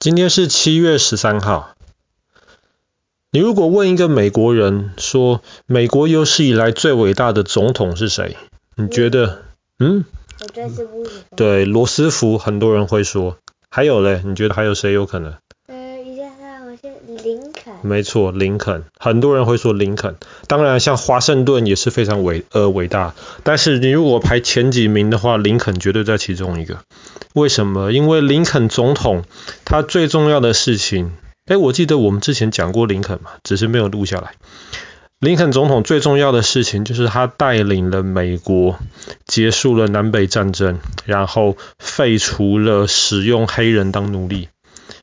今天是七月十三号。你如果问一个美国人说，美国有史以来最伟大的总统是谁？你觉得？嗯？我觉得是罗斯福。对，罗斯福，很多人会说。还有嘞？你觉得还有谁有可能？没错，林肯。很多人会说林肯。当然，像华盛顿也是非常伟呃伟大。但是你如果排前几名的话，林肯绝对在其中一个。为什么？因为林肯总统他最重要的事情，哎，我记得我们之前讲过林肯嘛，只是没有录下来。林肯总统最重要的事情就是他带领了美国结束了南北战争，然后废除了使用黑人当奴隶。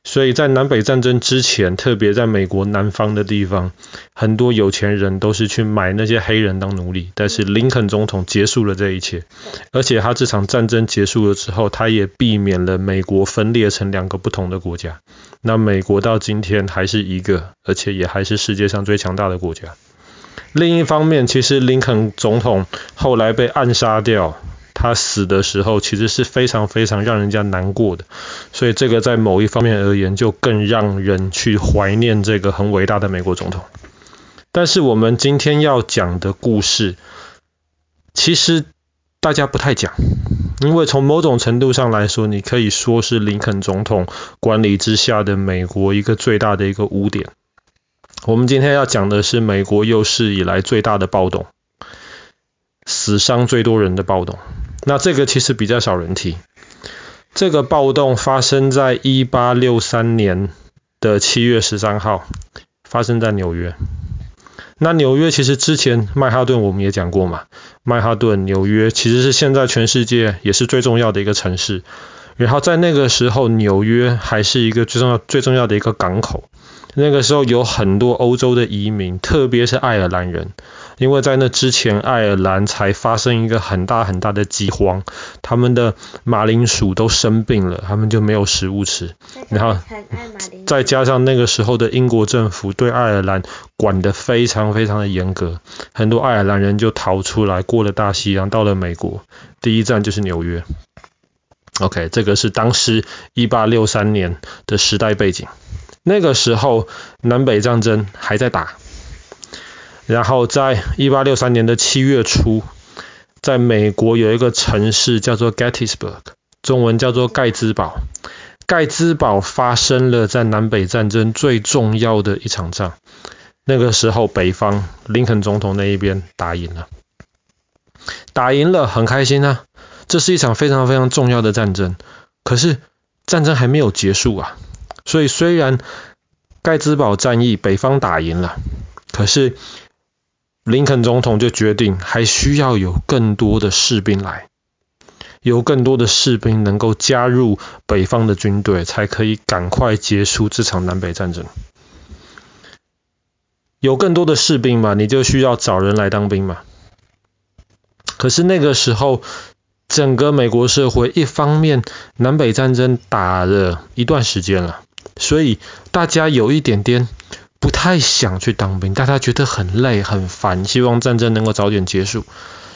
所以在南北战争之前，特别在美国南方的地方，很多有钱人都是去买那些黑人当奴隶。但是林肯总统结束了这一切，而且他这场战争结束了之后，他也避免了美国分裂成两个不同的国家。那美国到今天还是一个，而且也还是世界上最强大的国家。另一方面，其实林肯总统后来被暗杀掉。他死的时候其实是非常非常让人家难过的，所以这个在某一方面而言，就更让人去怀念这个很伟大的美国总统。但是我们今天要讲的故事，其实大家不太讲，因为从某种程度上来说，你可以说是林肯总统管理之下的美国一个最大的一个污点。我们今天要讲的是美国有史以来最大的暴动，死伤最多人的暴动。那这个其实比较少人提。这个暴动发生在一八六三年的七月十三号，发生在纽约。那纽约其实之前曼哈顿我们也讲过嘛，曼哈顿、纽约其实是现在全世界也是最重要的一个城市。然后在那个时候，纽约还是一个最重要、最重要的一个港口。那个时候有很多欧洲的移民，特别是爱尔兰人。因为在那之前，爱尔兰才发生一个很大很大的饥荒，他们的马铃薯都生病了，他们就没有食物吃。然后再加上那个时候的英国政府对爱尔兰管得非常非常的严格，很多爱尔兰人就逃出来，过了大西洋，到了美国，第一站就是纽约。OK，这个是当时一八六三年的时代背景，那个时候南北战争还在打。然后在一八六三年的七月初，在美国有一个城市叫做 Gettysburg，中文叫做盖兹堡。盖兹堡发生了在南北战争最重要的一场仗。那个时候，北方林肯总统那一边打赢了，打赢了，很开心啊！这是一场非常非常重要的战争。可是战争还没有结束啊，所以虽然盖兹堡战役北方打赢了，可是林肯总统就决定，还需要有更多的士兵来，有更多的士兵能够加入北方的军队，才可以赶快结束这场南北战争。有更多的士兵嘛，你就需要找人来当兵嘛。可是那个时候，整个美国社会，一方面南北战争打了一段时间了，所以大家有一点点。不太想去当兵，但他觉得很累很烦，希望战争能够早点结束。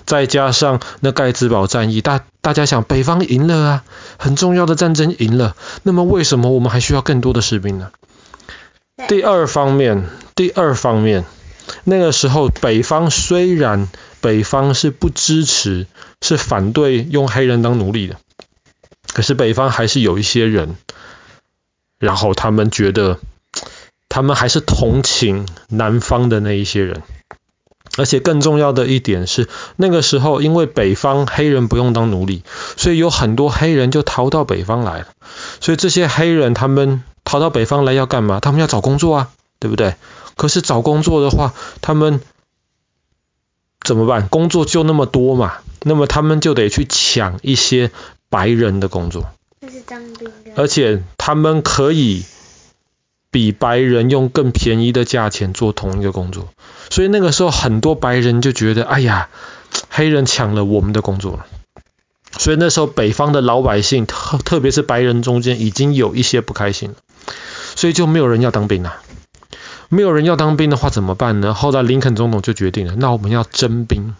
再加上那盖茨堡战役，大大家想北方赢了啊，很重要的战争赢了，那么为什么我们还需要更多的士兵呢？第二方面，第二方面，那个时候北方虽然北方是不支持，是反对用黑人当奴隶的，可是北方还是有一些人，然后他们觉得。他们还是同情南方的那一些人，而且更重要的一点是，那个时候因为北方黑人不用当奴隶，所以有很多黑人就逃到北方来了。所以这些黑人他们逃到北方来要干嘛？他们要找工作啊，对不对？可是找工作的话，他们怎么办？工作就那么多嘛，那么他们就得去抢一些白人的工作。是当兵的。而且他们可以。比白人用更便宜的价钱做同一个工作，所以那个时候很多白人就觉得，哎呀，黑人抢了我们的工作了。所以那时候北方的老百姓，特特别是白人中间，已经有一些不开心了，所以就没有人要当兵了。没有人要当兵的话怎么办呢？后来林肯总统就决定了，那我们要征兵。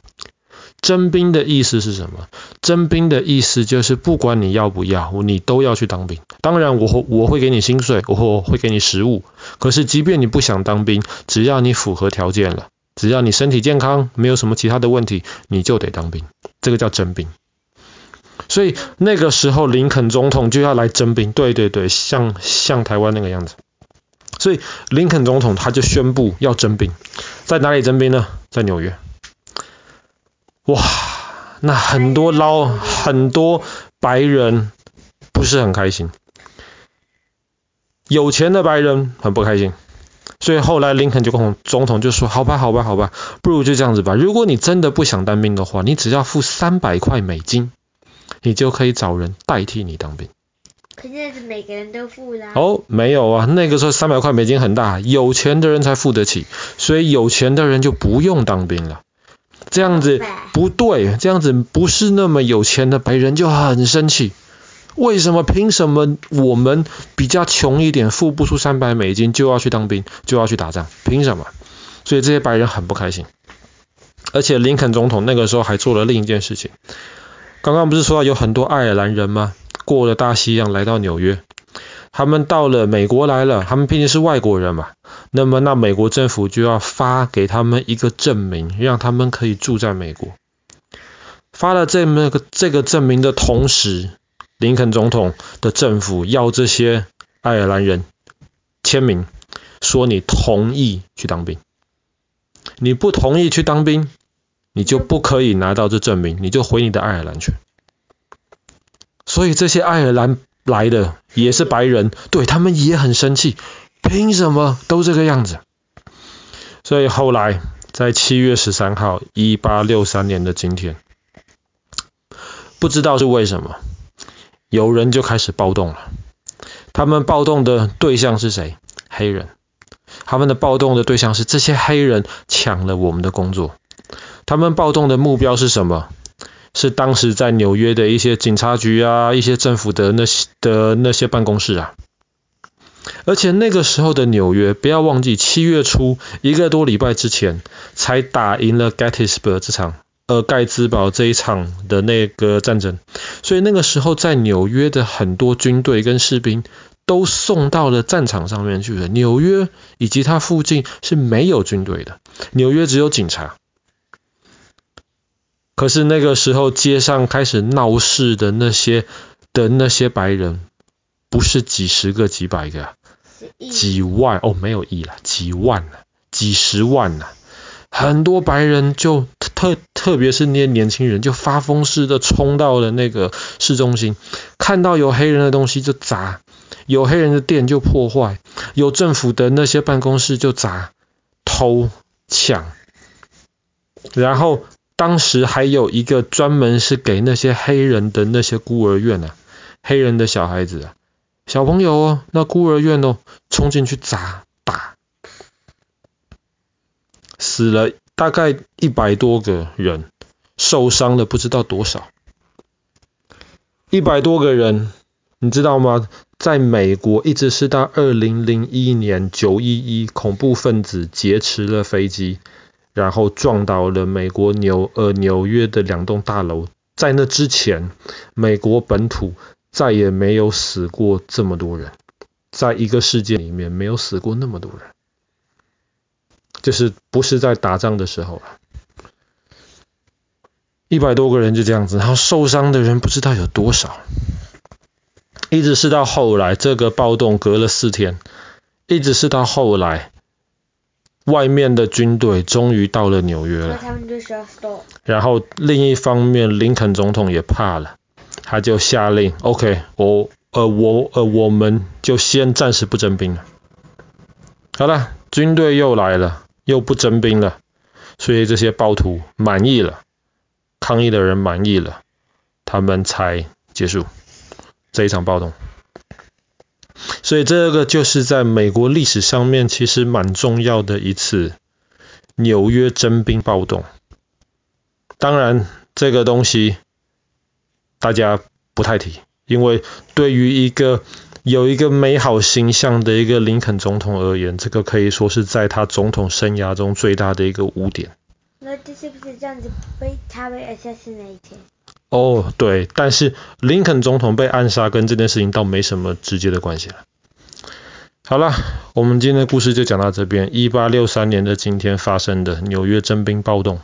征兵的意思是什么？征兵的意思就是不管你要不要，你都要去当兵。当然我，我我会给你薪水，我会给你食物。可是，即便你不想当兵，只要你符合条件了，只要你身体健康，没有什么其他的问题，你就得当兵。这个叫征兵。所以那个时候，林肯总统就要来征兵。对对对，像像台湾那个样子。所以林肯总统他就宣布要征兵，在哪里征兵呢？在纽约。哇，那很多捞很多白人不是很开心，有钱的白人很不开心。所以后来林肯就跟总统就说：“好吧，好吧，好吧，不如就这样子吧。如果你真的不想当兵的话，你只要付三百块美金，你就可以找人代替你当兵。”可是是每个人都付啦。哦，没有啊，那个时候三百块美金很大，有钱的人才付得起，所以有钱的人就不用当兵了。这样子不对，这样子不是那么有钱的白人就很生气。为什么？凭什么我们比较穷一点，付不出三百美金就要去当兵，就要去打仗？凭什么？所以这些白人很不开心。而且林肯总统那个时候还做了另一件事情。刚刚不是说有很多爱尔兰人吗？过了大西洋来到纽约，他们到了美国来了，他们毕竟是外国人嘛，那么那美国政府就要发给他们一个证明，让他们可以住在美国。发了这么个这个证明的同时，林肯总统的政府要这些爱尔兰人签名，说你同意去当兵。你不同意去当兵，你就不可以拿到这证明，你就回你的爱尔兰去。所以这些爱尔兰来的也是白人，对，他们也很生气，凭什么都这个样子？所以后来在七月十三号，一八六三年的今天，不知道是为什么，有人就开始暴动了。他们暴动的对象是谁？黑人。他们的暴动的对象是这些黑人抢了我们的工作。他们暴动的目标是什么？是当时在纽约的一些警察局啊，一些政府的那些的那些办公室啊。而且那个时候的纽约，不要忘记七月初一个多礼拜之前才打赢了 Gettysburg 这场呃盖茨堡这一场的那个战争，所以那个时候在纽约的很多军队跟士兵都送到了战场上面去了。纽约以及它附近是没有军队的，纽约只有警察。可是那个时候，街上开始闹事的那些的那些白人，不是几十个、几百个，几万哦，没有亿了，几万了，几十万了，很多白人就特特别是那些年轻人，就发疯似的冲到了那个市中心，看到有黑人的东西就砸，有黑人的店就破坏，有政府的那些办公室就砸、偷、抢，然后。当时还有一个专门是给那些黑人的那些孤儿院啊，黑人的小孩子啊，小朋友哦，那孤儿院哦，冲进去砸打，死了大概一百多个人，受伤了不知道多少，一百多个人，你知道吗？在美国一直是到二零零一年九一一恐怖分子劫持了飞机。然后撞倒了美国纽呃纽约的两栋大楼。在那之前，美国本土再也没有死过这么多人，在一个世界里面没有死过那么多人，就是不是在打仗的时候。啊，一百多个人就这样子，然后受伤的人不知道有多少，一直是到后来这个暴动隔了四天，一直是到后来。外面的军队终于到了纽约了，然后另一方面，林肯总统也怕了，他就下令，OK，我呃我呃我们就先暂时不征兵了。好了，军队又来了，又不征兵了，所以这些暴徒满意了，抗议的人满意了，他们才结束这一场暴动。所以这个就是在美国历史上面其实蛮重要的一次纽约征兵暴动。当然，这个东西大家不太提，因为对于一个有一个美好形象的一个林肯总统而言，这个可以说是在他总统生涯中最大的一个污点。那这是不是这样子被他被 assassinate 那一天？哦，对，但是林肯总统被暗杀跟这件事情倒没什么直接的关系了。好了，我们今天的故事就讲到这边。一八六三年的今天发生的纽约征兵暴动。